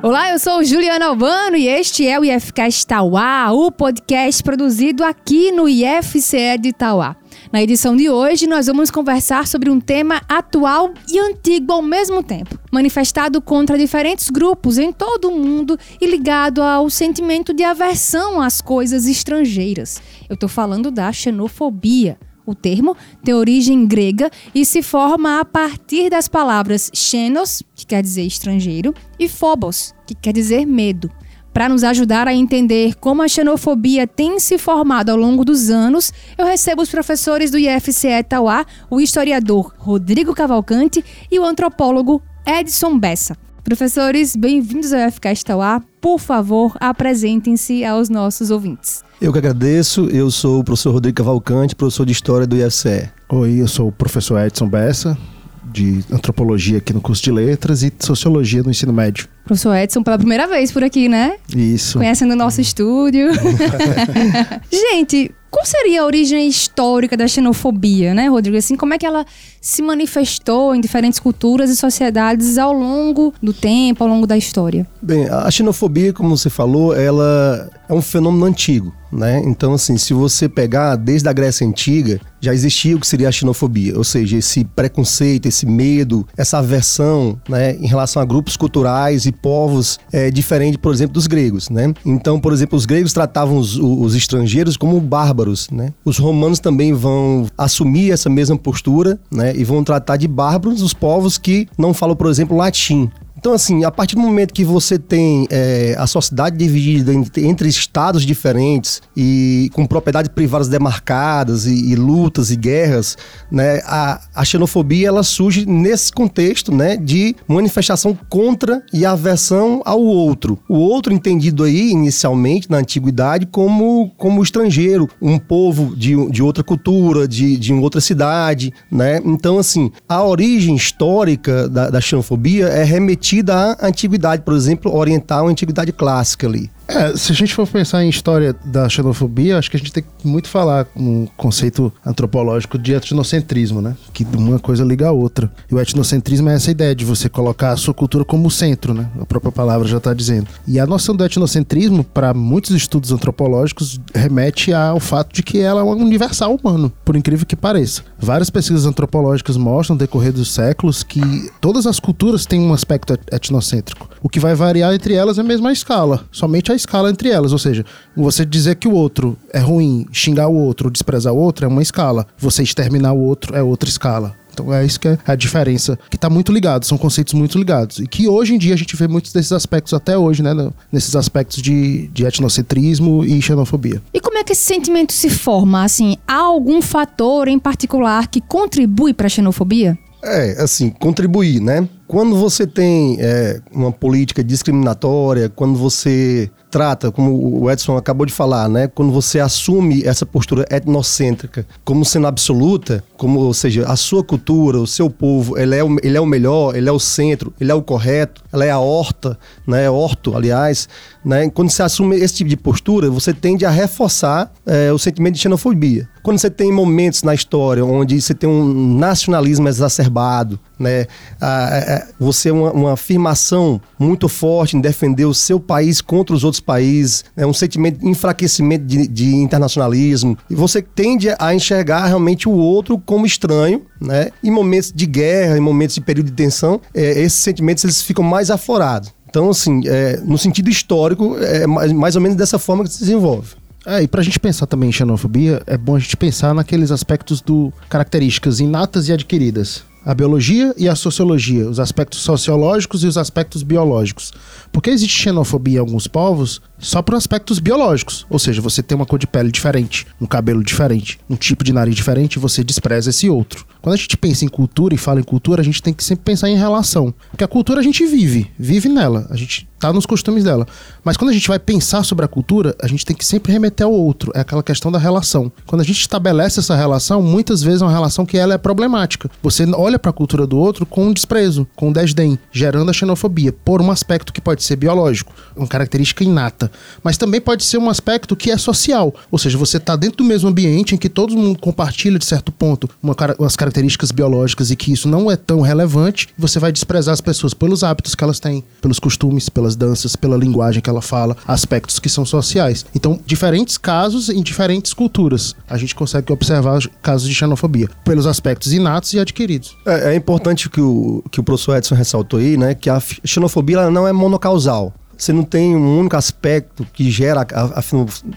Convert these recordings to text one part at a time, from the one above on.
Olá, eu sou Juliana Albano e este é o IFCast Tauá, o podcast produzido aqui no IFCE de Tauá. Na edição de hoje, nós vamos conversar sobre um tema atual e antigo ao mesmo tempo, manifestado contra diferentes grupos em todo o mundo e ligado ao sentimento de aversão às coisas estrangeiras. Eu estou falando da xenofobia. O termo tem origem grega e se forma a partir das palavras xenos, que quer dizer estrangeiro, e phobos, que quer dizer medo. Para nos ajudar a entender como a xenofobia tem se formado ao longo dos anos, eu recebo os professores do IFCE Tauá, o historiador Rodrigo Cavalcante e o antropólogo Edson Bessa. Professores, bem-vindos ao IFCast Tauá. Por favor, apresentem-se aos nossos ouvintes. Eu que agradeço. Eu sou o professor Rodrigo Cavalcante, professor de História do IFCE. Oi, eu sou o professor Edson Bessa, de antropologia aqui no curso de letras e sociologia no ensino médio. Professor Edson, pela primeira vez por aqui, né? Isso. Conhecendo o nosso estúdio. Gente, qual seria a origem histórica da xenofobia, né, Rodrigo? Assim, como é que ela se manifestou em diferentes culturas e sociedades ao longo do tempo, ao longo da história? Bem, a xenofobia, como você falou, ela é um fenômeno antigo, né? Então, assim, se você pegar desde a Grécia Antiga, já existia o que seria a xenofobia, ou seja, esse preconceito, esse medo, essa aversão, né, em relação a grupos culturais e povos é, diferente, por exemplo, dos gregos, né? Então, por exemplo, os gregos tratavam os, os estrangeiros como bárbaros, né? Os romanos também vão assumir essa mesma postura, né? E vão tratar de bárbaros os povos que não falam, por exemplo, latim. Então, assim, a partir do momento que você tem é, a sociedade dividida entre estados diferentes e com propriedades privadas demarcadas e, e lutas e guerras, né, a, a, xenofobia ela surge nesse contexto, né, de manifestação contra e aversão ao outro. O outro entendido aí inicialmente na antiguidade como como estrangeiro, um povo de, de outra cultura, de, de outra cidade, né? Então, assim, a origem histórica da, da xenofobia é remetida da antiguidade, por exemplo, oriental, a antiguidade clássica ali. É, se a gente for pensar em história da xenofobia, acho que a gente tem que muito falar no conceito antropológico de etnocentrismo, né? Que uma coisa liga a outra. E o etnocentrismo é essa ideia de você colocar a sua cultura como centro, né? A própria palavra já está dizendo. E a noção do etnocentrismo, para muitos estudos antropológicos, remete ao fato de que ela é um universal humano, por incrível que pareça. Várias pesquisas antropológicas mostram, no decorrer dos séculos, que todas as culturas têm um aspecto etnocêntrico. O que vai variar entre elas é a mesma escala, somente a escala entre elas. Ou seja, você dizer que o outro é ruim, xingar o outro, desprezar o outro é uma escala. Você exterminar o outro é outra escala. Então é isso que é a diferença, que está muito ligado, são conceitos muito ligados. E que hoje em dia a gente vê muitos desses aspectos até hoje, né? Nesses aspectos de, de etnocentrismo e xenofobia. E como é que esse sentimento se forma? Assim, há algum fator em particular que contribui para a xenofobia? É, assim, contribuir, né? Quando você tem é, uma política discriminatória, quando você trata, como o Edson acabou de falar, né? Quando você assume essa postura etnocêntrica como sendo absoluta, como, ou seja, a sua cultura, o seu povo, ele é o, ele é o melhor, ele é o centro, ele é o correto, ela é a horta, né? Horto, aliás, né? Quando você assume esse tipo de postura, você tende a reforçar é, o sentimento de xenofobia. Quando você tem momentos na história onde você tem um nacionalismo exacerbado, né? Ah, você é uma, uma, afirmação muito forte em defender o seu país contra os outros países, é um sentimento de enfraquecimento de, de internacionalismo, e você tende a enxergar realmente o outro como estranho, né? Em momentos de guerra, em momentos de período de tensão, é, esses sentimentos eles ficam mais aflorados. Então, assim, é, no sentido histórico, é mais, mais ou menos dessa forma que se desenvolve. É, e pra gente pensar também em xenofobia, é bom a gente pensar naqueles aspectos do características inatas e adquiridas a biologia e a sociologia, os aspectos sociológicos e os aspectos biológicos. Porque existe xenofobia em alguns povos só por aspectos biológicos, ou seja, você tem uma cor de pele diferente, um cabelo diferente, um tipo de nariz diferente, você despreza esse outro. Quando a gente pensa em cultura e fala em cultura, a gente tem que sempre pensar em relação, porque a cultura a gente vive, vive nela, a gente tá nos costumes dela. Mas quando a gente vai pensar sobre a cultura, a gente tem que sempre remeter ao outro, é aquela questão da relação. Quando a gente estabelece essa relação, muitas vezes é uma relação que ela é problemática. Você olha para a cultura do outro com um desprezo, com um desdém, gerando a xenofobia por um aspecto que pode ser biológico, uma característica inata Mas também pode ser um aspecto que é social. Ou seja, você está dentro do mesmo ambiente em que todo mundo compartilha, de certo ponto, uma, umas características biológicas e que isso não é tão relevante, você vai desprezar as pessoas pelos hábitos que elas têm, pelos costumes, pelas danças, pela linguagem que ela fala, aspectos que são sociais. Então, diferentes casos em diferentes culturas. A gente consegue observar casos de xenofobia, pelos aspectos inatos e adquiridos. É, é importante que o, que o professor Edson ressaltou aí, né? Que a xenofobia não é monocausal você não tem um único aspecto que gera a, a,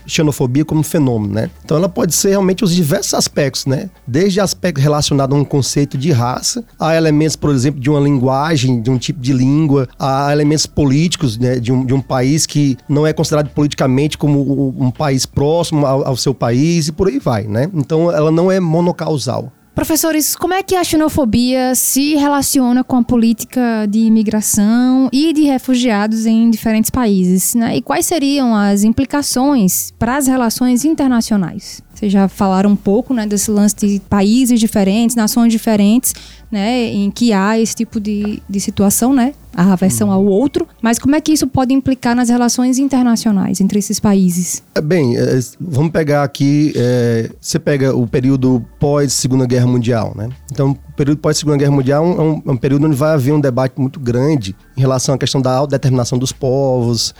xenofobia como fenômeno, né? Então ela pode ser realmente os diversos aspectos, né? Desde aspecto relacionado a um conceito de raça, a elementos, por exemplo, de uma linguagem, de um tipo de língua, a elementos políticos, né? De um, de um país que não é considerado politicamente como um país próximo ao, ao seu país e por aí vai, né? Então ela não é monocausal. Professores, como é que a xenofobia se relaciona com a política de imigração e de refugiados em diferentes países? Né? E quais seriam as implicações para as relações internacionais? Vocês já falaram um pouco né, desse lance de países diferentes, nações diferentes, né, em que há esse tipo de, de situação, né? A aversão ao outro. Mas como é que isso pode implicar nas relações internacionais entre esses países? É, bem, é, vamos pegar aqui. É, você pega o período pós-Segunda Guerra Mundial, né? Então, o período pós-Segunda Guerra Mundial é um, é um, período onde vai haver um debate muito grande em relação à questão da autodeterminação dos povos,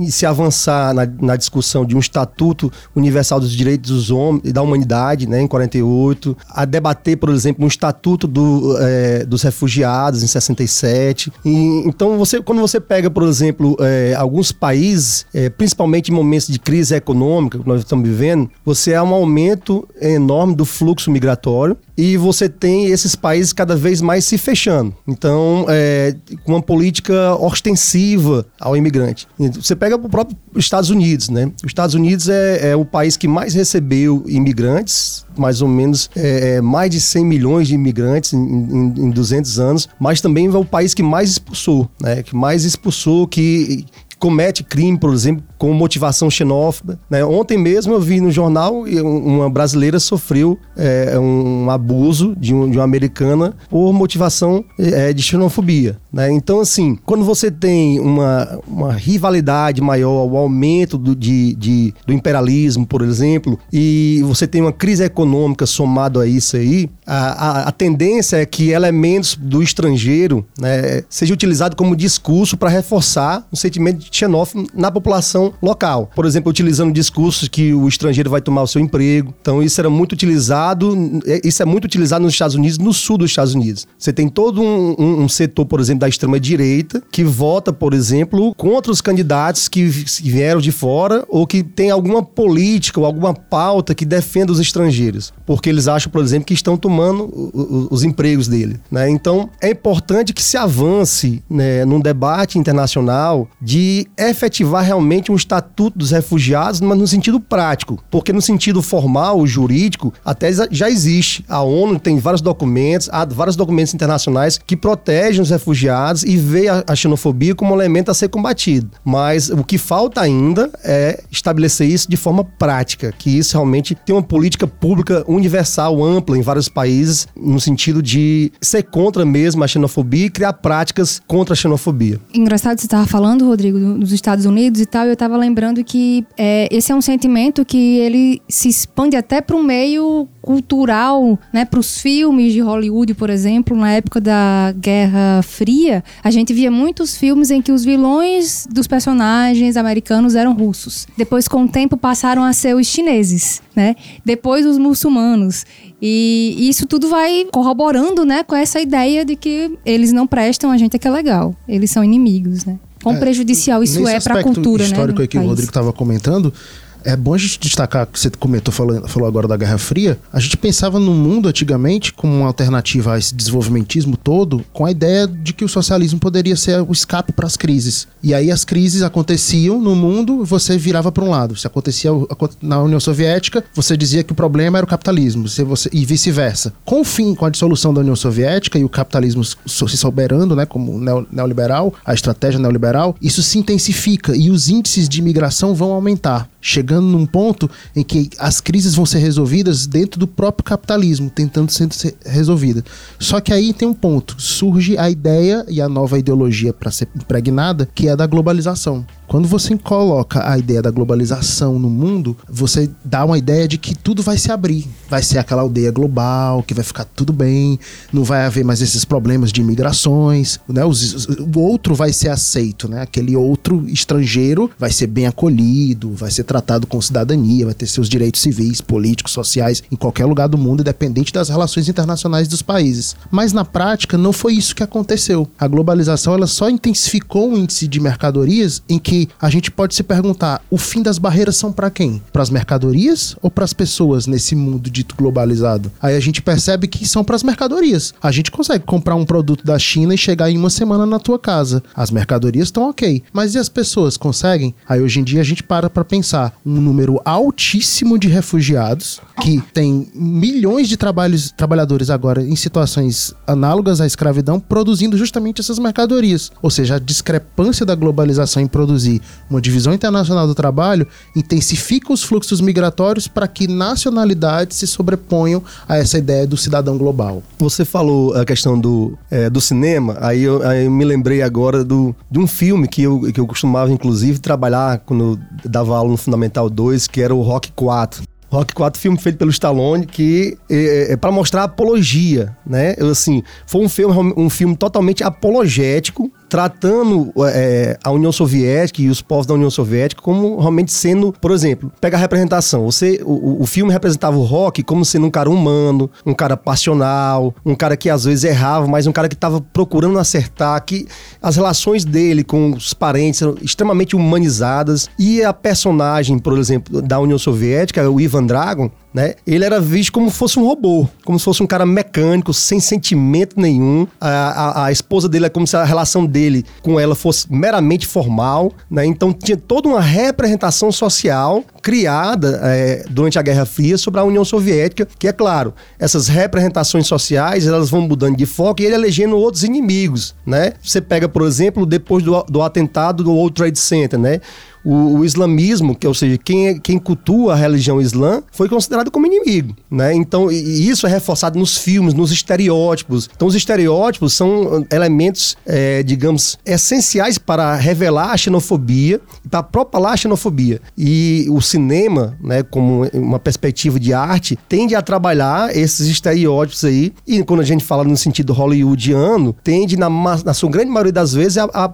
e se avançar na, na discussão de um Estatuto Universal dos Direitos dos Homens e da Humanidade, né, em 48, a debater, por exemplo, um Estatuto do, é, dos Refugiados, em 67. E, então, você, quando você pega, por exemplo, é, alguns países, é, principalmente em momentos de crise econômica que nós estamos vivendo, você há um aumento enorme do fluxo migratório e você tem esses países cada vez mais se fechando. Então, é, com uma política ostensiva ao imigrante. Você pega o próprio Estados Unidos, né? Os Estados Unidos é, é o país que mais recebeu imigrantes, mais ou menos é, é mais de 100 milhões de imigrantes em, em, em 200 anos, mas também é o país que mais expulsou, né? Que mais expulsou, que comete crime, por exemplo, com motivação xenófoba. Né? Ontem mesmo eu vi no jornal uma brasileira sofreu é, um abuso de, um, de, uma americana por motivação é, de xenofobia. Né? Então, assim, quando você tem uma, uma rivalidade maior, o aumento do, de, de, do imperialismo, por exemplo, e você tem uma crise econômica somado a isso aí, a, a, a tendência é que elementos do estrangeiro né, seja utilizado como discurso para reforçar o sentimento xenófobo na população local. Por exemplo, utilizando discursos que o estrangeiro vai tomar o seu emprego. Então, isso era muito utilizado, é, isso é muito utilizado nos Estados Unidos, no sul dos Estados Unidos. Você tem todo um, um, um setor, por exemplo, da extrema-direita que vota, por exemplo, contra os candidatos que vieram de fora ou que tem alguma política ou alguma pauta que defenda os estrangeiros. Porque eles acham, por exemplo, que estão tomando os, os empregos dele. Né? Então, é importante que se avance né, num debate internacional de efetivar realmente um estatuto dos refugiados, mas no sentido prático. Porque no sentido formal, jurídico, até já existe. A ONU tem vários documentos, há vários documentos internacionais que protegem os refugiados e vê a, xenofobia como um elemento a ser combatido. Mas o que falta ainda é estabelecer isso de forma prática, que isso realmente tem uma política pública universal, ampla em vários países, no sentido de ser contra mesmo a xenofobia e criar práticas contra a xenofobia. Engraçado você estava falando, Rodrigo, nos Estados Unidos e tal, eu estava lembrando que é, esse é um sentimento que ele se expande até para o meio cultural, né, para os filmes de Hollywood, por exemplo, na época da Guerra Fria, a gente via muitos filmes em que os vilões dos personagens americanos eram russos. Depois, com o tempo, passaram a ser os chineses, né? Depois os muçulmanos. E isso tudo vai corroborando, né, com essa ideia de que eles não prestam, a gente é que é legal. Eles são inimigos, né? Quão é, prejudicial isso é para a cultura, histórico né? histórico que o Rodrigo estava comentando, é bom a gente destacar que você comentou, falou, falou agora da Guerra Fria. A gente pensava no mundo antigamente como uma alternativa a esse desenvolvimentismo todo, com a ideia de que o socialismo poderia ser o escape para as crises. E aí as crises aconteciam no mundo, você virava para um lado. Se acontecia na União Soviética, você dizia que o problema era o capitalismo, você, você, e vice-versa. Com o fim, com a dissolução da União Soviética e o capitalismo se soberando, né, como neoliberal, a estratégia neoliberal, isso se intensifica e os índices de imigração vão aumentar. Chegando chegando num ponto em que as crises vão ser resolvidas dentro do próprio capitalismo, tentando ser resolvida. Só que aí tem um ponto, surge a ideia e a nova ideologia para ser impregnada, que é a da globalização. Quando você coloca a ideia da globalização no mundo, você dá uma ideia de que tudo vai se abrir. Vai ser aquela aldeia global, que vai ficar tudo bem, não vai haver mais esses problemas de imigrações, né? Os, o outro vai ser aceito, né? Aquele outro estrangeiro vai ser bem acolhido, vai ser tratado com cidadania, vai ter seus direitos civis, políticos, sociais em qualquer lugar do mundo, independente das relações internacionais dos países. Mas na prática não foi isso que aconteceu. A globalização ela só intensificou o índice de mercadorias em que a gente pode se perguntar: o fim das barreiras são para quem? Para as mercadorias ou para as pessoas nesse mundo dito globalizado? Aí a gente percebe que são para as mercadorias. A gente consegue comprar um produto da China e chegar em uma semana na tua casa. As mercadorias estão ok, mas e as pessoas conseguem? Aí hoje em dia a gente para para pensar um número altíssimo de refugiados que tem milhões de trabalhos, trabalhadores agora em situações análogas à escravidão produzindo justamente essas mercadorias. Ou seja, a discrepância da globalização em produzir uma divisão internacional do trabalho intensifica os fluxos migratórios para que nacionalidades se sobreponham a essa ideia do cidadão global. Você falou a questão do, é, do cinema, aí eu, aí eu, me lembrei agora do, de um filme que eu, que eu costumava, inclusive, trabalhar quando eu dava aula no Fundamental 2, que era o Rock 4. Rock 4, filme feito pelo Stallone, que é, é para mostrar apologia, né? Eu, assim, foi um filme, um filme totalmente apologético tratando é, a União Soviética e os povos da União Soviética como realmente sendo, por exemplo, pega a representação. Você, o, o filme representava o rock como sendo um cara humano, um cara passional, um cara que às vezes errava, mas um cara que estava procurando acertar, que as relações dele com os parentes eram extremamente humanizadas e a personagem, por exemplo, da União Soviética, o Ivan Dragon, né? Ele era visto como fosse um robô, como se fosse um cara mecânico, sem sentimento nenhum. A, a, a, esposa dele é como se a relação dele com ela fosse meramente formal, né? Então tinha toda uma representação social criada é, durante a Guerra Fria sobre a União Soviética, que é claro, essas representações sociais elas vão mudando de foco e ele elegendo outros inimigos, né? Você pega, por exemplo, depois do, do atentado do World Trade Center, né? O, o, islamismo, que ou seja, quem, é, quem cultua a religião islã, foi considerado como inimigo, né? Então, e isso é reforçado nos filmes, nos estereótipos. Então, os estereótipos são elementos, é, digamos, essenciais para revelar a xenofobia e para propalar a xenofobia. E o cinema, né, como uma perspectiva de arte, tende a trabalhar esses estereótipos aí. E quando a gente fala no sentido hollywoodiano, tende, na, na sua grande maioria das vezes, a, a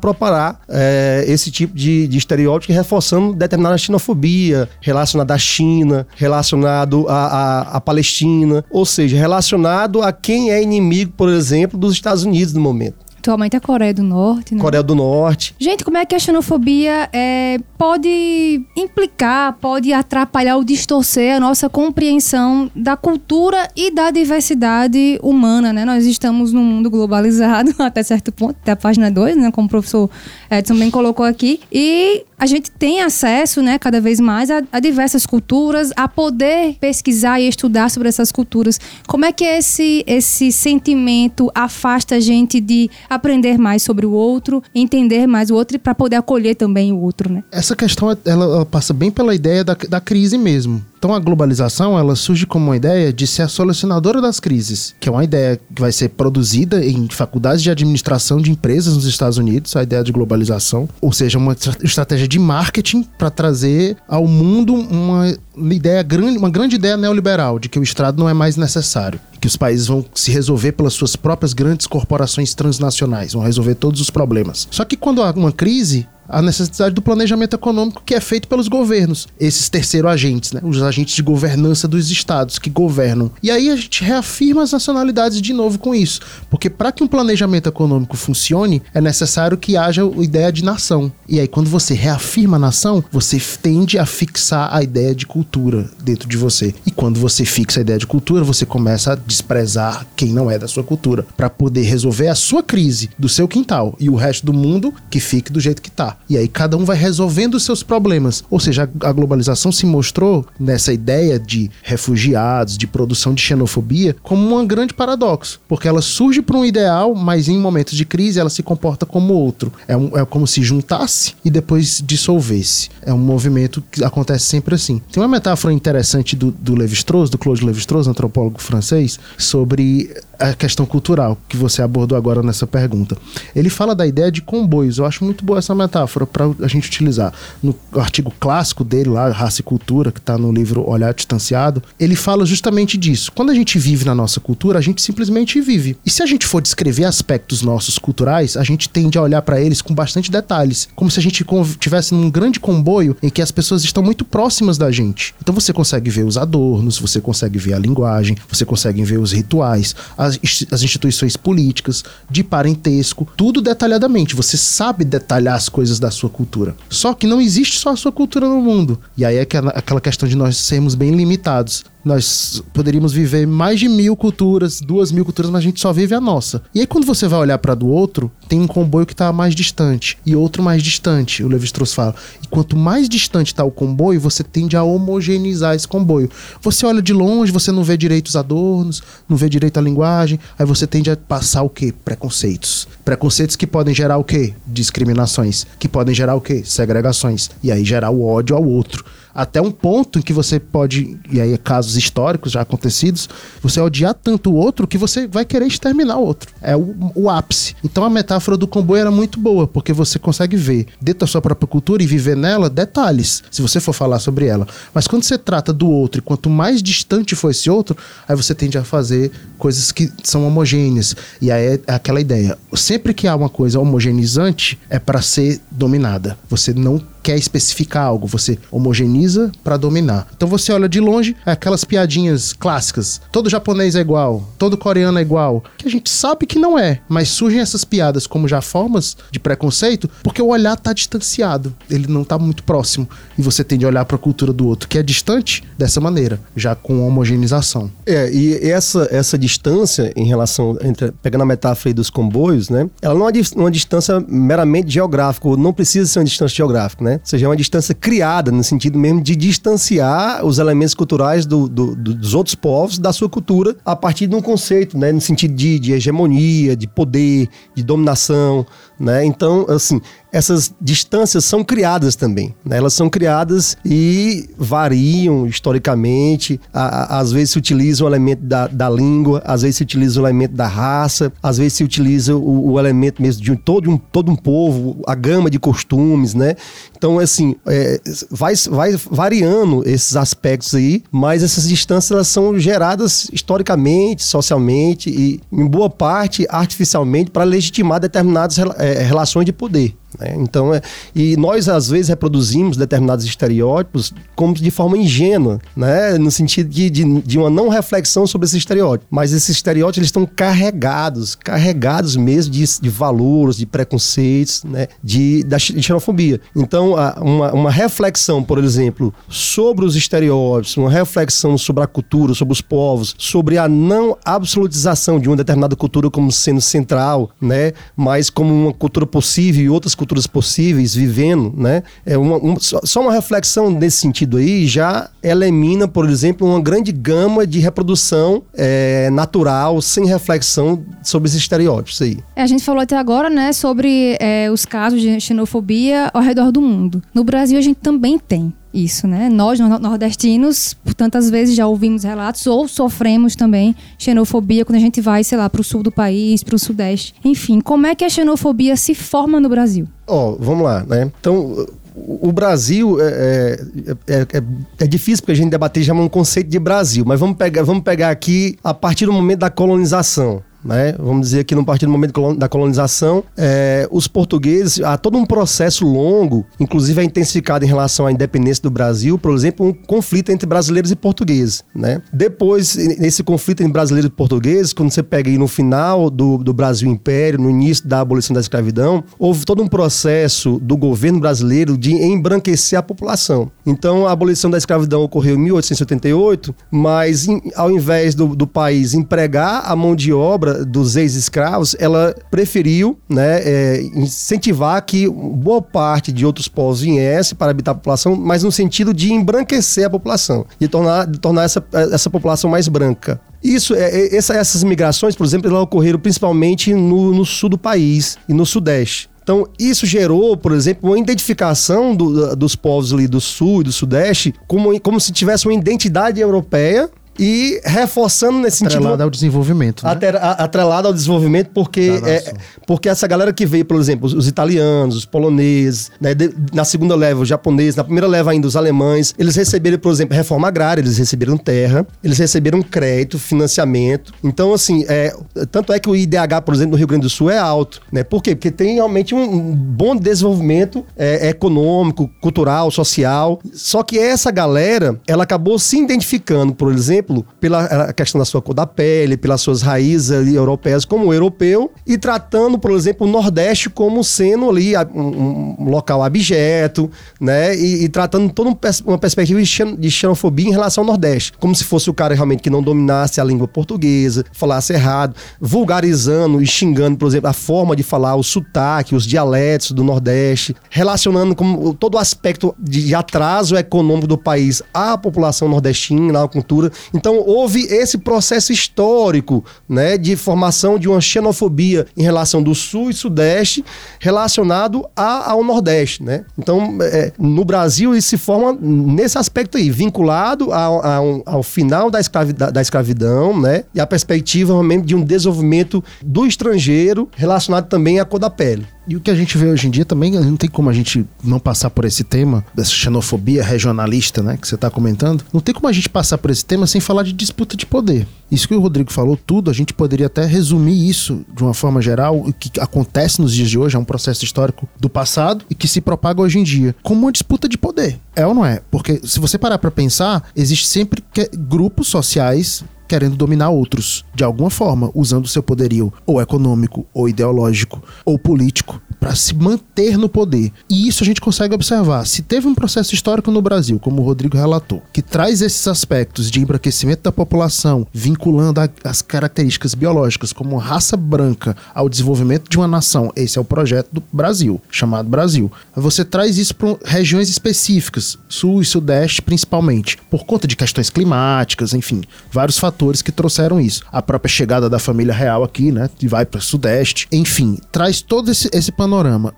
é, esse tipo de, de estereótipo reforçando determinada xenofobia relacionada à China, relacionado à, à, à Palestina, ou seja, relacionado a quem é inimigo, por exemplo, dos Estados Unidos no momento. Atualmente é a Coreia do Norte, né? Coreia do Norte. Gente, como é que a xenofobia é, pode implicar, pode atrapalhar ou distorcer a nossa compreensão da cultura e da diversidade humana, né? Nós estamos num mundo globalizado até certo ponto, até a página 2, né? Como o professor Edson bem colocou aqui. E a gente tem acesso, né, cada vez mais a, a, diversas culturas, a poder pesquisar e estudar sobre essas culturas. Como é que esse, esse sentimento afasta a gente de aprender mais sobre o outro, entender mais o outro e para poder acolher também o outro, né? Essa questão ela, ela passa bem pela ideia da, da crise mesmo. Então a globalização ela surge como uma ideia de ser a solucionadora das crises, que é uma ideia que vai ser produzida em faculdades de administração de empresas nos Estados Unidos, a ideia de globalização, ou seja, uma estratégia de marketing para trazer ao mundo uma ideia grande, uma grande ideia neoliberal de que o Estado não é mais necessário, que os países vão se resolver pelas suas próprias grandes corporações transnacionais, vão resolver todos os problemas. Só que quando há uma crise, a necessidade do planejamento econômico que é feito pelos governos, esses terceiros agentes, né? os agentes de governança dos estados que governam. E aí a gente reafirma as nacionalidades de novo com isso, porque para que um planejamento econômico funcione, é necessário que haja a ideia de nação. E aí quando você reafirma a nação, você tende a fixar a ideia de cultura dentro de você. E quando você fixa a ideia de cultura, você começa a desprezar quem não é da sua cultura, para poder resolver a sua crise do seu quintal e o resto do mundo que fique do jeito que tá. E aí cada um vai resolvendo os seus problemas. Ou seja, a globalização se mostrou nessa ideia de refugiados, de produção de xenofobia, como um grande paradoxo. Porque ela surge para um ideal, mas em momentos de crise ela se comporta como outro. É, um, é como se juntasse e depois dissolvesse. É um movimento que acontece sempre assim. Tem uma metáfora interessante do, do Levi-Strauss, do Claude Levi-Strauss, antropólogo francês, sobre a questão cultural que você abordou agora nessa pergunta. Ele fala da ideia de comboios. Eu acho muito boa essa metáfora para a gente utilizar. No artigo clássico dele lá, Raça e Cultura, que está no livro Olhar Distanciado, ele fala justamente disso. Quando a gente vive na nossa cultura, a gente simplesmente vive. E se a gente for descrever aspectos nossos culturais, a gente tende a olhar para eles com bastante detalhes, como se a gente tivesse num grande comboio em que as pessoas estão muito próximas da gente. Então você consegue ver os adornos, você consegue ver a linguagem, você consegue ver os rituais, as, as instituições políticas, de parentesco, tudo detalhadamente. Você sabe detalhar as coisas da sua cultura. Só que não existe só a sua cultura no mundo. E aí é aquela questão de nós sermos bem limitados nós poderíamos viver mais de mil culturas, duas mil culturas, mas a gente só vive a nossa. E aí, quando você vai olhar para do outro, tem um comboio que está mais distante e outro mais distante, o Levi-Strauss fala. E quanto mais distante está o comboio, você tende a homogeneizar esse comboio. Você olha de longe, você não vê direito os adornos, não vê direito a linguagem, aí você tende a passar o quê? Preconceitos. Preconceitos que podem gerar o quê? Discriminações. Que podem gerar o quê? Segregações. E aí gerar o ódio ao outro até um ponto em que você pode, e aí é casos históricos já acontecidos, você odiar tanto o outro que você vai querer exterminar o outro. É o, o ápice. Então a metáfora do comboio era muito boa, porque você consegue ver dentro da sua própria cultura e viver nela detalhes, se você for falar sobre ela. Mas quando você trata do outro, e quanto mais distante for esse outro, aí você tende a fazer coisas que são homogêneas. E aí é aquela ideia. Sempre que há uma coisa homogeneizante, é para ser dominada. Você não quer especificar algo, você homogeneiza para dominar. Então você olha de longe, é aquelas piadinhas clássicas. Todo japonês é igual, todo coreano é igual, que a gente sabe que não é, mas surgem essas piadas como já formas de preconceito, porque o olhar tá distanciado, ele não tá muito próximo e você tende a olhar para a cultura do outro que é distante dessa maneira, já com homogeneização. É, e essa essa distância em relação entre pegando a metáfora dos comboios, né? Ela não é uma distância meramente geográfica, não precisa ser uma distância geográfica, né? Ou seja, é uma distância criada, no sentido mesmo de distanciar os elementos culturais do, do, dos outros povos da sua cultura a partir de um conceito, né? No sentido de, de hegemonia, de poder, de dominação, né? Então, assim, essas distâncias são criadas também. Né? Elas são criadas e variam historicamente. A, às vezes se utiliza o elemento da, da língua, às vezes se utiliza o elemento da raça, às vezes se utiliza o, o elemento mesmo de todo um, todo um povo, a gama de costumes, né? Então, assim, é, vai, vai variando esses aspectos aí, mas essas distâncias elas são geradas historicamente, socialmente e, em boa parte, artificialmente para legitimar determinadas é, relações de poder. Né? Então, é, e nós às vezes reproduzimos determinados estereótipos como de forma ingênua, né? no sentido de, de, de uma não reflexão sobre esse estereótipo. Mas esses estereótipos eles estão carregados, carregados mesmo de, de valores, de preconceitos, né? de, da, de xenofobia. Então, uma, uma reflexão, por exemplo, sobre os estereótipos, uma reflexão sobre a cultura, sobre os povos, sobre a não absolutização de uma determinada cultura como sendo central, né? mas como uma cultura possível e outras culturas possíveis vivendo, né? É uma, uma, só uma reflexão nesse sentido aí já elimina, por exemplo, uma grande gama de reprodução é, natural, sem reflexão sobre esses estereótipos aí. É, a gente falou até agora, né, sobre é, os casos de xenofobia ao redor do mundo. No Brasil a gente também tem isso, né? Nós, nordestinos, tantas vezes já ouvimos relatos ou sofremos também xenofobia quando a gente vai, sei lá, para o sul do país, para o sudeste. Enfim, como é que a xenofobia se forma no Brasil? Ó, oh, vamos lá, né? Então, o Brasil é, é, é, é, difícil porque a gente debater já um conceito de Brasil, mas vamos pegar, vamos pegar aqui a partir do momento da colonização né? Vamos dizer que no partir do momento da colonização, é, os portugueses, há todo um processo longo, inclusive é intensificado em relação à independência do Brasil, por exemplo, um conflito entre brasileiros e portugueses, né? Depois, nesse conflito entre brasileiros e portugueses, quando você pega aí no final do, do Brasil Império, no início da abolição da escravidão, houve todo um processo do governo brasileiro de embranquecer a população. Então, a abolição da escravidão ocorreu em 1888, mas ao invés do, do país empregar a mão de obra dos ex-escravos, ela preferiu né, é, incentivar que boa parte de outros povos viesse para habitar a população, mas no sentido de embranquecer a população, de tornar, de tornar essa, essa população mais branca. Isso, é, é, essa, essas migrações, por exemplo, elas ocorreram principalmente no, no sul do país e no sudeste. Então, isso gerou, por exemplo, uma identificação do, dos povos ali do sul e do sudeste como, como se tivesse uma identidade europeia e reforçando nesse sentido. Atrelado ao desenvolvimento. Né? Atrelado ao desenvolvimento, porque, é, porque essa galera que veio, por exemplo, os, os italianos, os poloneses, né, de, na segunda leva, os japoneses, na primeira leva ainda os alemães, eles receberam, por exemplo, reforma agrária, eles receberam terra, eles receberam crédito, financiamento. Então, assim, é, tanto é que o IDH, por exemplo, no Rio Grande do Sul é alto. Né? Por quê? Porque tem realmente um, um bom desenvolvimento é, econômico, cultural, social. Só que essa galera, ela acabou se identificando, por exemplo, exemplo, pela questão da sua cor da pele, pelas suas raízes europeias como europeu, e tratando, por exemplo, o Nordeste como sendo ali um, um local abjeto, né? E, e tratando toda uma perspectiva de xenofobia em relação ao Nordeste, como se fosse o cara realmente que não dominasse a língua portuguesa, falasse errado, vulgarizando e xingando, por exemplo, a forma de falar, o sotaque, os dialetos do Nordeste, relacionando com todo o aspecto de atraso econômico do país à população nordestina, à cultura. Então houve esse processo histórico, né, de formação de uma xenofobia em relação do Sul e Sudeste relacionado a, ao Nordeste, né? Então é, no Brasil isso se forma nesse aspecto aí, vinculado ao, ao, final da, escravi, da, da, escravidão, né? E a perspectiva realmente de um desenvolvimento do estrangeiro relacionado também à cor da pele. E o que a gente vê hoje em dia também, não tem como a gente não passar por esse tema, dessa xenofobia regionalista, né, que você está comentando. Não tem como a gente passar por esse tema sem falar de disputa de poder. Isso que o Rodrigo falou, tudo, a gente poderia até resumir isso de uma forma geral, o que acontece nos dias de hoje, é um processo histórico do passado e que se propaga hoje em dia, como uma disputa de poder. É ou não é? Porque se você parar para pensar, existe sempre grupos sociais querendo dominar outros, de alguma forma, usando seu poderio ou econômico, ou ideológico, ou político, para se manter no poder. E isso a gente consegue observar. Se teve um processo histórico no Brasil, como o Rodrigo relatou, que traz esses aspectos de embranquecimento da população, vinculando a, as características biológicas como raça branca ao desenvolvimento de uma nação, esse é o projeto do Brasil, chamado Brasil. Você traz isso para regiões específicas, sul e sudeste principalmente, por conta de questões climáticas, enfim, vários fatores que trouxeram isso. A própria chegada da família real aqui, né? Que vai para o Sudeste. Enfim, traz todo esse, esse panorama.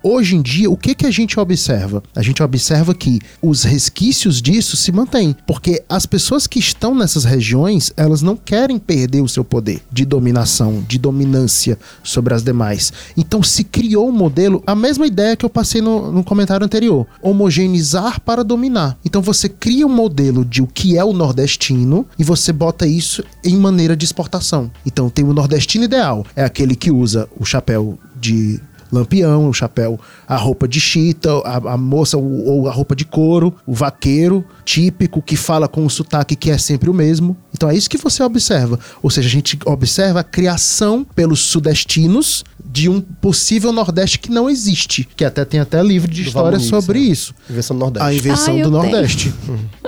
Hoje em dia, o que, que a gente observa? A gente observa que os resquícios disso se mantêm. Porque as pessoas que estão nessas regiões, elas não querem perder o seu poder de dominação, de dominância sobre as demais. Então se criou um modelo, a mesma ideia que eu passei no, no comentário anterior: homogeneizar para dominar. Então você cria um modelo de o que é o nordestino e você bota isso em maneira de exportação. Então tem o nordestino ideal, é aquele que usa o chapéu de lampião, o chapéu, a roupa de chita, a, a moça ou a roupa de couro, o vaqueiro típico que fala com o sotaque que é sempre o mesmo. Então é isso que você observa. Ou seja, a gente observa a criação pelos sudestinos de um possível Nordeste que não existe. Que até tem até livro de do história sobre né? isso. Invenção do Nordeste. A invenção ah, do Nordeste.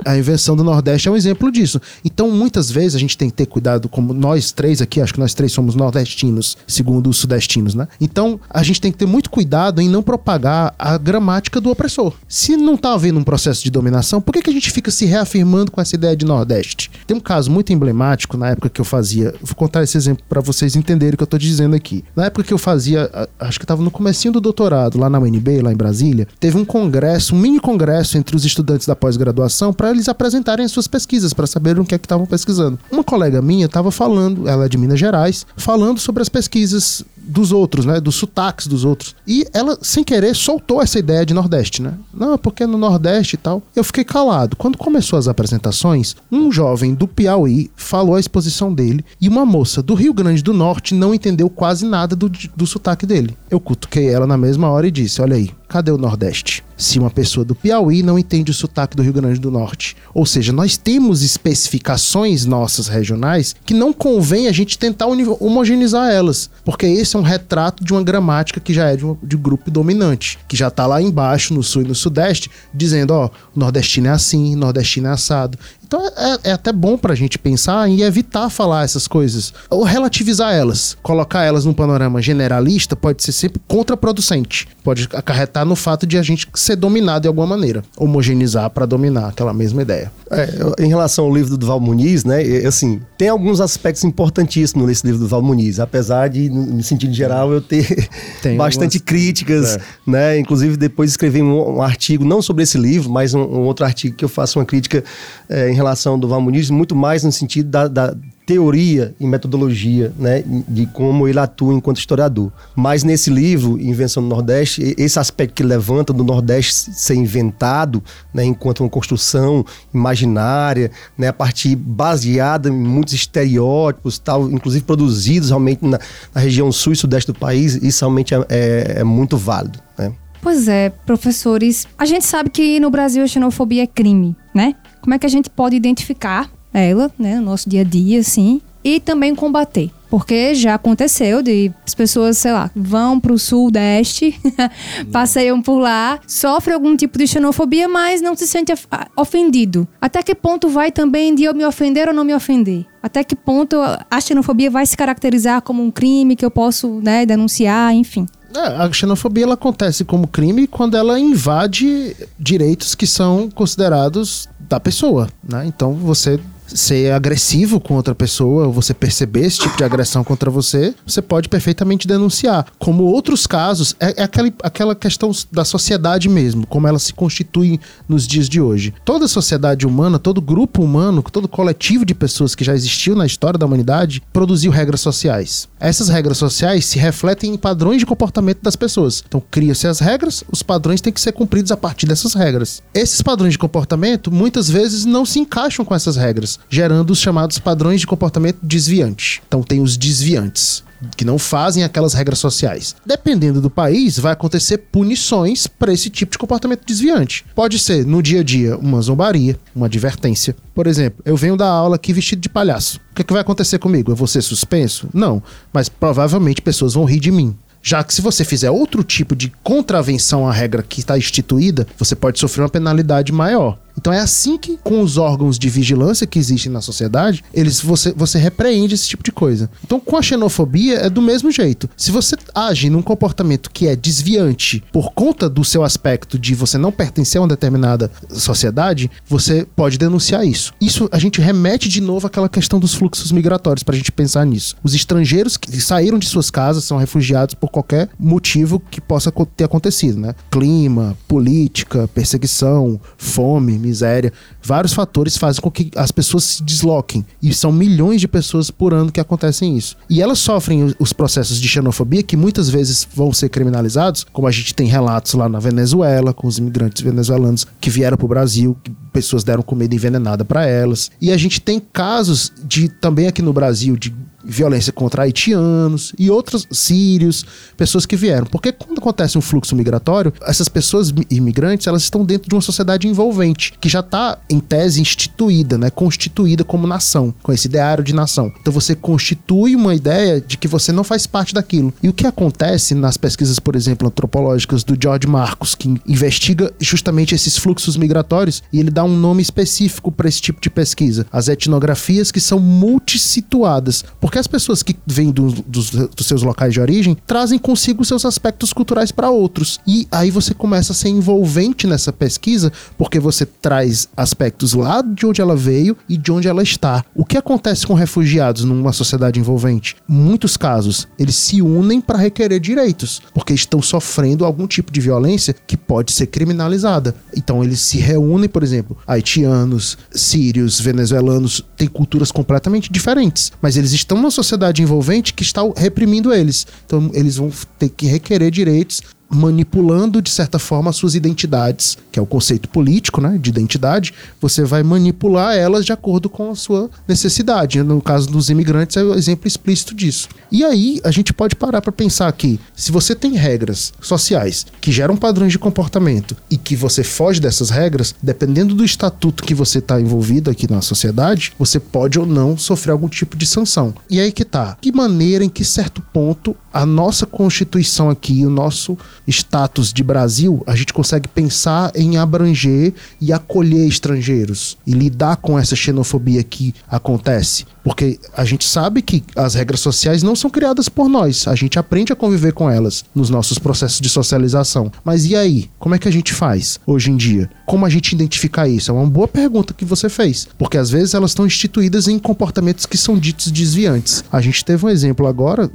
a invenção do Nordeste é um exemplo disso. Então, muitas vezes a gente tem que ter cuidado, como nós três aqui, acho que nós três somos nordestinos, segundo os sudestinos, né? Então, a gente tem que ter muito cuidado em não propagar a gramática do opressor. Se não tá havendo um processo de dominação, por que, que a gente fica se reafirmando com essa ideia de Nordeste? Tem um caso muito emblemático na época que eu fazia. Vou contar esse exemplo para vocês entenderem o que eu tô dizendo aqui. Na época que eu fazia, acho que estava no comecinho do doutorado, lá na UNB, lá em Brasília, teve um congresso, um mini congresso entre os estudantes da pós-graduação para eles apresentarem as suas pesquisas, para saberem o que é que estavam pesquisando. Uma colega minha estava falando, ela é de Minas Gerais, falando sobre as pesquisas dos outros, né? Dos sotaques dos outros. E ela, sem querer, soltou essa ideia de Nordeste, né? Não, porque no Nordeste e tal. Eu fiquei calado. Quando começou as apresentações, um jovem do Piauí falou a exposição dele e uma moça do Rio Grande do Norte não entendeu quase nada do, do sotaque dele. Eu cutuquei ela na mesma hora e disse: Olha aí, cadê o Nordeste? Se uma pessoa do Piauí não entende o sotaque do Rio Grande do Norte. Ou seja, nós temos especificações nossas regionais que não convém a gente tentar homogeneizar elas, porque esse é um retrato de uma gramática que já é de um, de grupo dominante, que já está lá embaixo, no sul e no sudeste, dizendo: ó, nordestino é assim, nordestino é assado. Então é, é até bom pra gente pensar em evitar falar essas coisas, ou relativizar elas. Colocar elas num panorama generalista pode ser sempre contraproducente. Pode acarretar no fato de a gente ser dominado de alguma maneira. Homogeneizar para dominar aquela mesma ideia. É, em relação ao livro do Duval Muniz, né, assim, tem alguns aspectos importantíssimos nesse livro do Duval Muniz, apesar de, no sentido geral, eu ter tem bastante algumas... críticas, é. né, inclusive depois escrevi um, um, artigo, não sobre esse livro, mas um, um outro artigo que eu faço uma crítica é, em relação Duval Muniz, muito mais no sentido da, da teoria e metodologia, né, de como ele atua enquanto historiador. Mas nesse livro, Invenção do Nordeste, esse aspecto que levanta do Nordeste ser inventado, né, enquanto uma construção imaginária, né, a partir baseada em muitos estereótipos, tal, inclusive produzidos realmente na, na região sul e sudeste do país, isso realmente é, é, é muito válido, né? Pois é, professores, a gente sabe que no Brasil a xenofobia é crime, né? Como é que a gente pode identificar ela, né, no nosso dia a dia, assim, e também combater. Porque já aconteceu de as pessoas, sei lá, vão pro sudeste, passeiam por lá, sofrem algum tipo de xenofobia, mas não se sente ofendido. Até que ponto vai também de eu me ofender ou não me ofender? Até que ponto a xenofobia vai se caracterizar como um crime que eu posso né, denunciar, enfim. É, a xenofobia ela acontece como crime quando ela invade direitos que são considerados da pessoa, né? Então você ser agressivo com outra pessoa, você perceber esse tipo de agressão contra você, você pode perfeitamente denunciar. Como outros casos, é, é aquela, aquela questão da sociedade mesmo, como ela se constitui nos dias de hoje. Toda sociedade humana, todo grupo humano, todo coletivo de pessoas que já existiu na história da humanidade, produziu regras sociais. Essas regras sociais se refletem em padrões de comportamento das pessoas. Então, cria-se as regras, os padrões têm que ser cumpridos a partir dessas regras. Esses padrões de comportamento muitas vezes não se encaixam com essas regras gerando os chamados padrões de comportamento desviante. Então tem os desviantes que não fazem aquelas regras sociais. Dependendo do país, vai acontecer punições para esse tipo de comportamento desviante. Pode ser no dia a dia uma zombaria, uma advertência. Por exemplo, eu venho da aula aqui vestido de palhaço. O que, é que vai acontecer comigo? Eu vou ser suspenso? Não, mas provavelmente pessoas vão rir de mim. Já que se você fizer outro tipo de contravenção à regra que está instituída, você pode sofrer uma penalidade maior. Então é assim que, com os órgãos de vigilância que existem na sociedade, eles você, você repreende esse tipo de coisa. Então, com a xenofobia é do mesmo jeito. Se você age num comportamento que é desviante por conta do seu aspecto de você não pertencer a uma determinada sociedade, você pode denunciar isso. Isso a gente remete de novo àquela questão dos fluxos migratórios para a gente pensar nisso. Os estrangeiros que saíram de suas casas são refugiados por qualquer motivo que possa ter acontecido, né? Clima, política, perseguição, fome, miséria, vários fatores fazem com que as pessoas se desloquem. E são milhões de pessoas por ano que acontecem isso. E elas sofrem os processos de xenofobia que muitas vezes vão ser criminalizados, como a gente tem relatos lá na Venezuela, com os imigrantes venezuelanos que vieram para o Brasil, que pessoas deram comida envenenada para elas. E a gente tem casos de também aqui no Brasil de violência contra haitianos e outros sírios, pessoas que vieram. Porque quando acontece um fluxo migratório, essas pessoas imigrantes, elas estão dentro de uma sociedade envolvente, que já está em tese instituída, né, constituída como nação, com esse ideário de nação. Então você constitui uma ideia de que você não faz parte daquilo. E o que acontece nas pesquisas, por exemplo, antropológicas do George Marcos, que investiga justamente esses fluxos migratórios e ele dá um nome específico para esse tipo de pesquisa, as etnografias que são multissituadas, porque as pessoas que vêm do, dos, dos seus locais de origem trazem consigo seus aspectos culturais para outros. E aí você começa a ser envolvente nessa pesquisa, porque você traz aspectos lá de onde ela veio e de onde ela está. O que acontece com refugiados numa sociedade envolvente? Muitos casos, eles se unem para requerer direitos, porque estão sofrendo algum tipo de violência que pode ser criminalizada. Então eles se reúnem, por exemplo, haitianos, sírios, venezuelanos, têm culturas completamente diferentes, mas eles estão uma sociedade envolvente que está reprimindo eles. Então, eles vão ter que requerer direitos manipulando de certa forma suas identidades, que é o conceito político, né, de identidade, você vai manipular elas de acordo com a sua necessidade. No caso dos imigrantes é o exemplo explícito disso. E aí a gente pode parar para pensar que se você tem regras sociais que geram padrões de comportamento e que você foge dessas regras, dependendo do estatuto que você está envolvido aqui na sociedade, você pode ou não sofrer algum tipo de sanção. E aí que tá, que maneira, em que certo ponto a nossa constituição aqui, o nosso status de Brasil, a gente consegue pensar em abranger e acolher estrangeiros e lidar com essa xenofobia que acontece. Porque a gente sabe que as regras sociais não são criadas por nós, a gente aprende a conviver com elas nos nossos processos de socialização. Mas e aí? Como é que a gente faz hoje em dia? Como a gente identifica isso? É uma boa pergunta que você fez, porque às vezes elas estão instituídas em comportamentos que são ditos desviantes. A gente teve um exemplo agora,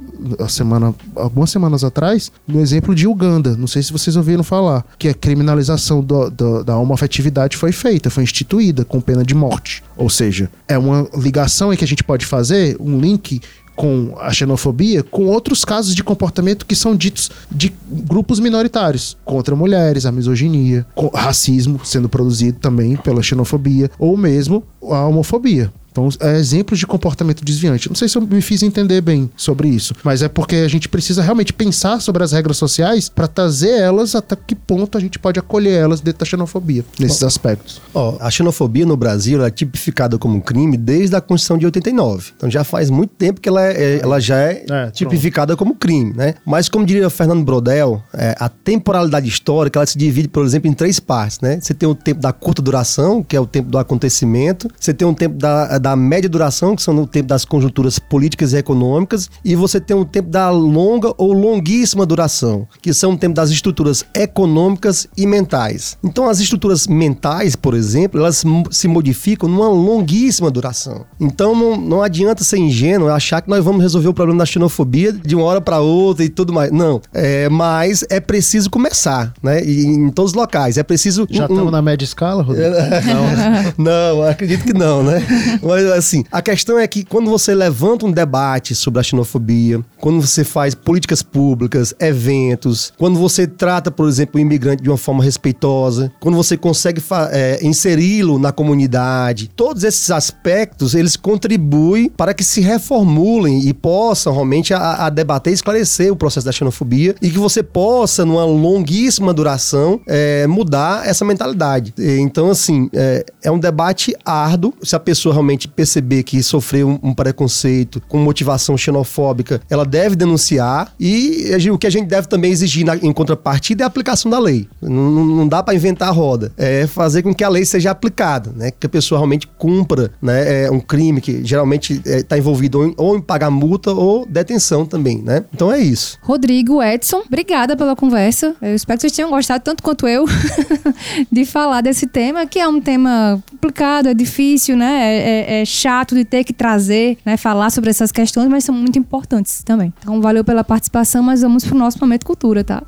semana, algumas semanas atrás, no exemplo de Uganda. Não sei se vocês ouviram falar, que a criminalização do, do, da homoafetividade foi feita, foi instituída com pena de morte. Ou seja, é uma ligação em que a gente pode fazer, um link com a xenofobia, com outros casos de comportamento que são ditos de grupos minoritários, contra mulheres, a misoginia, racismo sendo produzido também pela xenofobia, ou mesmo a homofobia. Então, é exemplos de comportamento desviante. Não sei se eu me fiz entender bem sobre isso, mas é porque a gente precisa realmente pensar sobre as regras sociais para trazer elas até que ponto a gente pode acolher elas dentro da xenofobia, nesses aspectos. Ó, a xenofobia no Brasil é tipificada como crime desde a Constituição de 89. Então já faz muito tempo que ela, é, é ela já é, é tipificada pronto. como crime, né? Mas como diria Fernando Brodel, é, a temporalidade histórica ela se divide, por exemplo, em três partes, né? Você tem o tempo da curta duração, que é o tempo do acontecimento. Você tem o tempo da, da da média duração, que são no tempo das conjunturas políticas e econômicas, e você tem um tempo da longa ou longuíssima duração, que são o tempo das estruturas econômicas e mentais. Então, as estruturas mentais, por exemplo, elas se modificam numa longuíssima duração. Então, não, não adianta ser ingênuo achar que nós vamos resolver o problema da xenofobia de uma hora para outra e tudo mais. Não. É, mas é preciso começar, né? E, em todos os locais. É preciso. Já estamos um... na média escala, Rodrigo? não. não, acredito que não, né? Mas assim, a questão é que quando você levanta um debate sobre a xenofobia, quando você faz políticas públicas, eventos, quando você trata, por exemplo, o imigrante de uma forma respeitosa, quando você consegue é, inseri-lo na comunidade, todos esses aspectos eles contribuem para que se reformulem e possam realmente a, a debater e esclarecer o processo da xenofobia e que você possa, numa longuíssima duração, é, mudar essa mentalidade. Então, assim, é, é um debate árduo. Se a pessoa realmente perceber que sofreu um, preconceito com motivação xenofóbica, ela deve denunciar e o que a gente deve também exigir na, em contrapartida é a aplicação da lei. Não, não dá para inventar a roda. É fazer com que a lei seja aplicada, né? Que a pessoa realmente cumpra né? é um crime que geralmente está é, tá envolvido ou em, ou em pagar multa ou detenção também, né? Então é isso. Rodrigo, Edson, obrigada pela conversa. Eu espero que vocês tenham gostado tanto quanto eu de falar desse tema, que é um tema complicado, é difícil, né? É, é, chato de ter que trazer, né, falar sobre essas questões, mas são muito importantes também. Então, valeu pela participação, mas vamos pro nosso momento cultura, tá?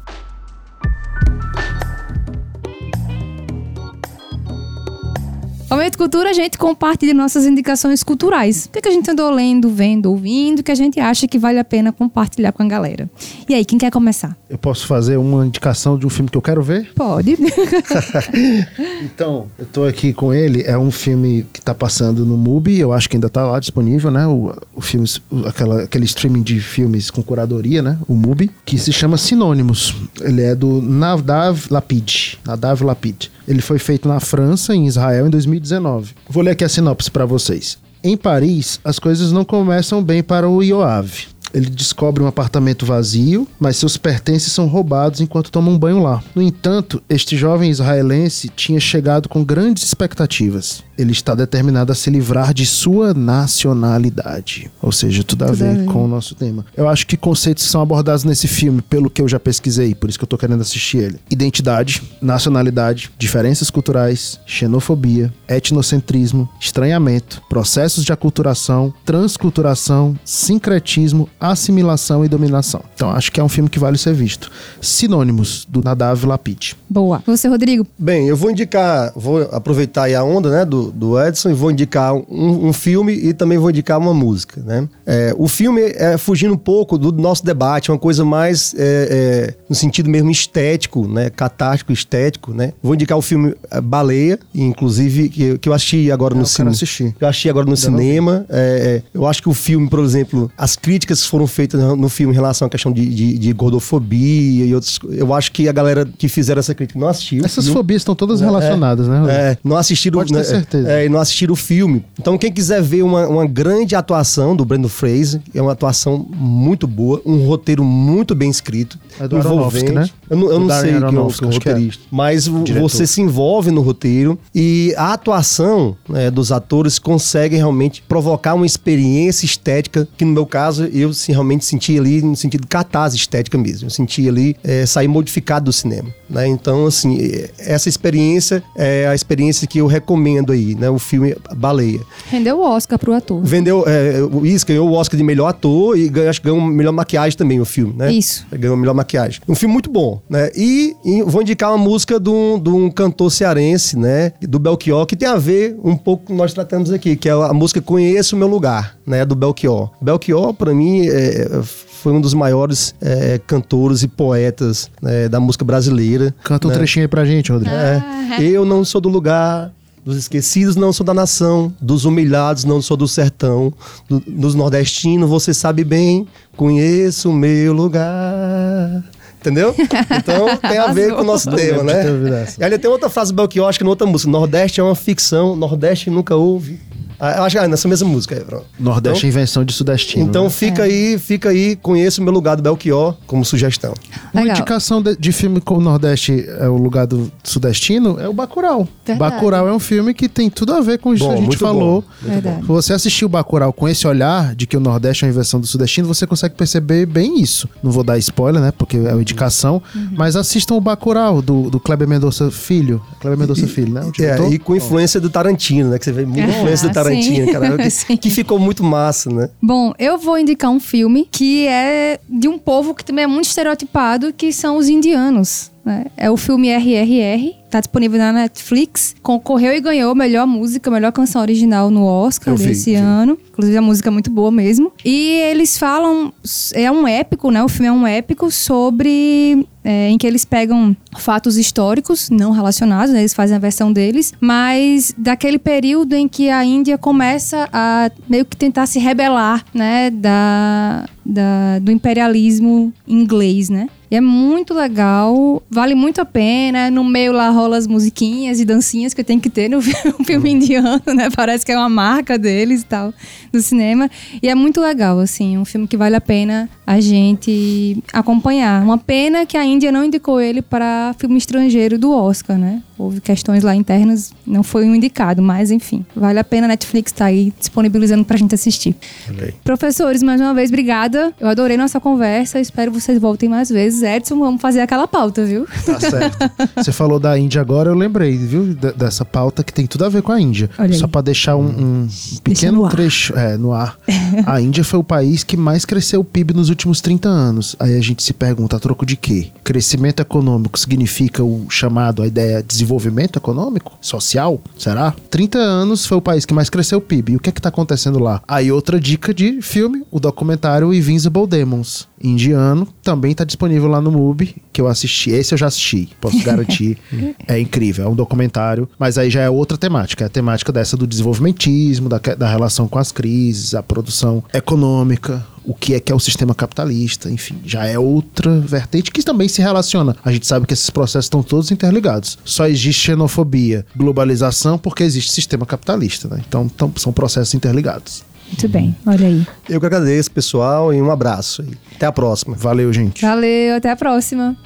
Momento Cultura, a gente compartilha nossas indicações culturais. O que, é que a gente andou lendo, vendo, ouvindo, que a gente acha que vale a pena compartilhar com a galera. E aí, quem quer começar? Eu posso fazer uma indicação de um filme que eu quero ver? Pode. então, eu tô aqui com ele. É um filme que tá passando no MUBI. Eu acho que ainda tá lá disponível, né? O, o filme, aquela, aquele streaming de filmes com curadoria, né? O MUBI, que se chama Sinônimos. Ele é do Nadav Lapid. Nadav Lapid. Ele foi feito na França, em Israel, em 2019. Vou ler aqui a sinopse para vocês. Em Paris, as coisas não começam bem para o Yoav ele descobre um apartamento vazio, mas seus pertences são roubados enquanto toma um banho lá. No entanto, este jovem israelense tinha chegado com grandes expectativas. Ele está determinado a se livrar de sua nacionalidade. Ou seja, tudo a tudo ver com o nosso tema. Eu acho que conceitos que são abordados nesse filme, pelo que eu já pesquisei, por isso que eu tô querendo assistir ele: identidade, nacionalidade, diferenças culturais, xenofobia, etnocentrismo, estranhamento, processos de aculturação, transculturação, sincretismo, assimilação e dominação. Então acho que é um filme que vale ser visto. Sinônimos do Nadav Lapid. Boa. Você, Rodrigo? Bem, eu vou indicar, vou aproveitar aí a onda, né, do, do Edson e vou indicar um, um filme e também vou indicar uma música, né? É, o filme é fugindo um pouco do nosso debate, uma coisa mais é, é, no sentido mesmo estético, né, catártico, estético, né? Vou indicar o filme é, Baleia, inclusive que, que eu assisti agora no cinema. Eu aachei agora no cinema. É, é, eu acho que o filme, por exemplo, as críticas foram feitas no filme em relação à questão de, de, de gordofobia e outros. Eu acho que a galera que fizeram essa crítica não assistiu. Essas não, fobias estão todas relacionadas, né? Rodrigo? é, não assistiram, Pode ter né, certeza. É, não assistiram o filme. Então, quem quiser ver uma, uma grande atuação do Brandon Fraser, é uma atuação muito boa, um roteiro muito bem escrito, É do Aronofsky, né? Eu não, eu não sei quem é o, é é. roteirista, mas Diretor. você se envolve no roteiro e a atuação né, dos atores consegue realmente provocar uma experiência estética que no meu caso eu assim, realmente senti ali no sentido catarse estética mesmo. Eu senti ali é, sair modificado do cinema. Né? Então, assim, é, essa experiência é a experiência que eu recomendo aí, né? O filme Baleia. Rendeu o Oscar pro ator. Vendeu, é, o Is ganhou o Oscar de melhor ator e ganhou, acho que ganhou melhor maquiagem também o filme, né? Isso. Ganhou melhor maquiagem. Um filme muito bom, né? E, e vou indicar uma música de um, de um cantor cearense, né? Do Belchior, que tem a ver um pouco com o que nós tratamos aqui, que é a música Conheço o Meu Lugar, né? Do Belchior. Belchior, pra mim, é, foi um dos maiores é, cantores e poetas né, da música brasileira. Canta um né? trechinho aí pra gente, Rodrigo. É, eu não sou do lugar, dos esquecidos não sou da nação, dos humilhados não sou do sertão, do- dos nordestinos você sabe bem, conheço o meu lugar. Entendeu? Então tem a ver com o nosso Não tema, né? E ali tem outra frase do Belchior, acho que na outra música. Nordeste é uma ficção, Nordeste nunca houve. Ah, eu acho que é nessa mesma música aí, pronto. Nordeste é invenção de sudestino. Então né? fica aí, fica aí, conheço o meu lugar do Belchior como sugestão. Uma Legal. indicação de, de filme com o Nordeste é o lugar do sudestino é o Bacurau. Verdade. Bacurau é um filme que tem tudo a ver com isso Bom, que a gente falou. bom, você assistiu o Bacurau com esse olhar de que o Nordeste é uma invenção do sudestino, você consegue perceber bem isso. Não vou dar spoiler, né? Porque é uma indicação. Uhum. Mas assistam o Bacurau, do, do Kleber Mendonça Filho. Kleber Mendonça Filho, né? É, e com influência do Tarantino, né? Que você vê muita Ah, influência do Tarantino, cara. Que, que ficou muito massa, né? Bom, eu vou indicar um filme que é de um povo que também é muito estereotipado, que são os indianos. Né? É o filme RRR, tá disponível na Netflix. Concorreu e ganhou melhor música, melhor canção original no Oscar vi, desse vi. ano. Inclusive a música é muito boa mesmo. E eles falam, é um épico, né? O filme é um épico sobre é, em que eles pegam fatos históricos não relacionados, né? eles fazem a versão deles, mas daquele período em que a Índia começa a meio que tentar se rebelar, né, da, da- do imperialismo inglês, né? E é muito legal, vale muito a pena. No meio lá rola as musiquinhas e dancinhas que tem que ter no fi- filme indiano, né? Parece que é uma marca deles e tal, do cinema. E é muito legal, assim, um filme que vale a pena a gente acompanhar. Uma pena que a Índia não indicou ele para filme estrangeiro do Oscar, né? Houve questões lá internas, não foi um indicado, mas enfim, vale a pena a Netflix estar aí disponibilizando pra gente assistir. Professores, mais uma vez, obrigada. Eu adorei nossa conversa. Espero vocês voltem mais vezes. Edson, vamos fazer aquela pauta, viu? Tá certo. Você falou da Índia agora, eu lembrei, viu? dessa pauta que tem tudo a ver com a Índia. Olha. Só pra deixar um, um no pequeno ar. trecho é, no ar. A Índia foi o país que mais cresceu o PIB nos últimos 30 anos. Aí a gente se pergunta, a troco de quê? Crescimento econômico significa o chamado, a ideia de desenvolvimento econômico? Social? Será? 30 anos foi o país que mais cresceu o PIB. E o que é que tá acontecendo lá? Aí outra dica de filme, o documentário Invincible Demons. Indiano, também tá disponível lá no MUBI, que eu assisti. Esse eu já assisti, posso garantir. é incrível, é um documentário. Mas aí já é outra temática. É a temática dessa do desenvolvimentismo, da, da relação com as crises, a produção econômica, o que é que é o sistema capitalista, enfim, já é outra vertente que também se relaciona. A gente sabe que esses processos estão todos interligados. Só existe xenofobia, globalização, porque existe sistema capitalista, né? Então, tão- são processos interligados. Muito bem, olha aí. Eu que agradeço, pessoal, e um abraço. Até a próxima. Valeu, gente. Valeu, até a próxima.